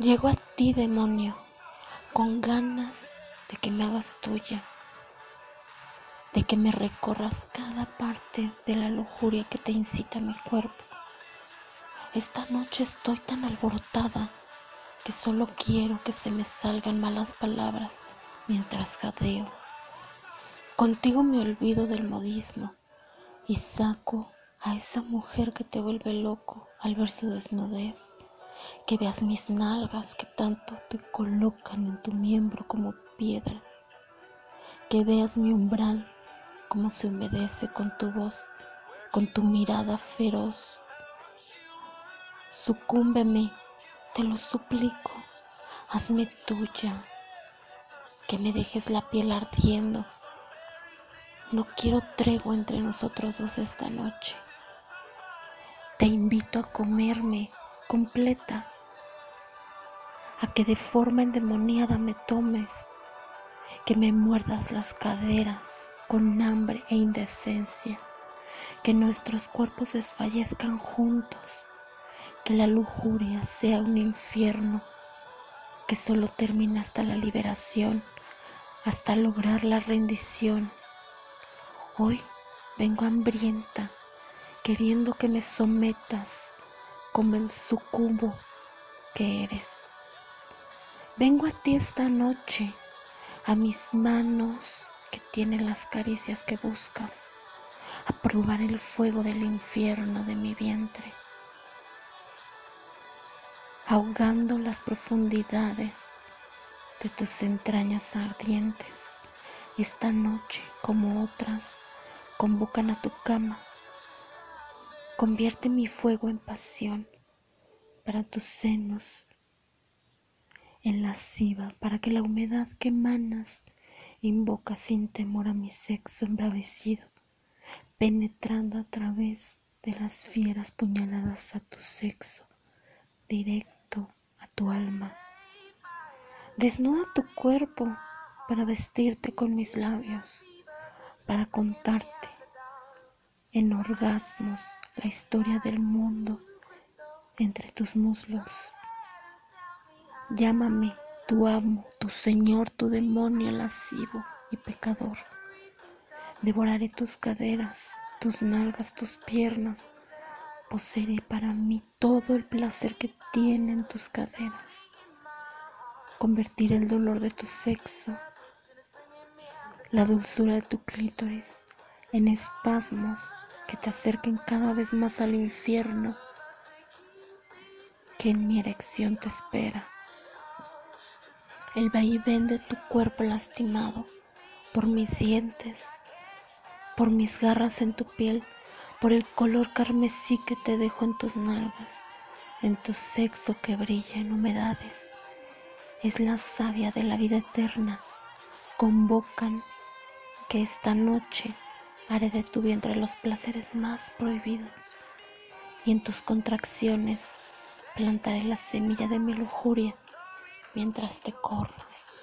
Llego a ti, demonio, con ganas de que me hagas tuya, de que me recorras cada parte de la lujuria que te incita mi cuerpo. Esta noche estoy tan alborotada que solo quiero que se me salgan malas palabras mientras jadeo. Contigo me olvido del modismo y saco a esa mujer que te vuelve loco al ver su desnudez que veas mis nalgas que tanto te colocan en tu miembro como piedra, que veas mi umbral como se humedece con tu voz, con tu mirada feroz. Sucúmbeme, te lo suplico, hazme tuya, que me dejes la piel ardiendo. No quiero tregua entre nosotros dos esta noche. Te invito a comerme completa, a que de forma endemoniada me tomes, que me muerdas las caderas con hambre e indecencia, que nuestros cuerpos desfallezcan juntos, que la lujuria sea un infierno que solo termina hasta la liberación, hasta lograr la rendición. Hoy vengo hambrienta, queriendo que me sometas como el sucubo que eres. Vengo a ti esta noche, a mis manos que tienen las caricias que buscas, a probar el fuego del infierno de mi vientre, ahogando las profundidades de tus entrañas ardientes. Esta noche, como otras, convocan a tu cama Convierte mi fuego en pasión para tus senos, en lasciva, para que la humedad que emanas invoca sin temor a mi sexo embravecido, penetrando a través de las fieras puñaladas a tu sexo, directo a tu alma. Desnuda tu cuerpo para vestirte con mis labios, para contarte en orgasmos la historia del mundo entre tus muslos. Llámame tu amo, tu señor, tu demonio lascivo y pecador. Devoraré tus caderas, tus nalgas, tus piernas. Poseeré para mí todo el placer que tienen tus caderas. Convertiré el dolor de tu sexo, la dulzura de tu clítoris en espasmos que te acerquen cada vez más al infierno que en mi erección te espera. El vaivén de tu cuerpo lastimado por mis dientes, por mis garras en tu piel, por el color carmesí que te dejo en tus nalgas, en tu sexo que brilla en humedades. Es la savia de la vida eterna. Convocan que esta noche Haré de tu vientre los placeres más prohibidos y en tus contracciones plantaré la semilla de mi lujuria mientras te corras.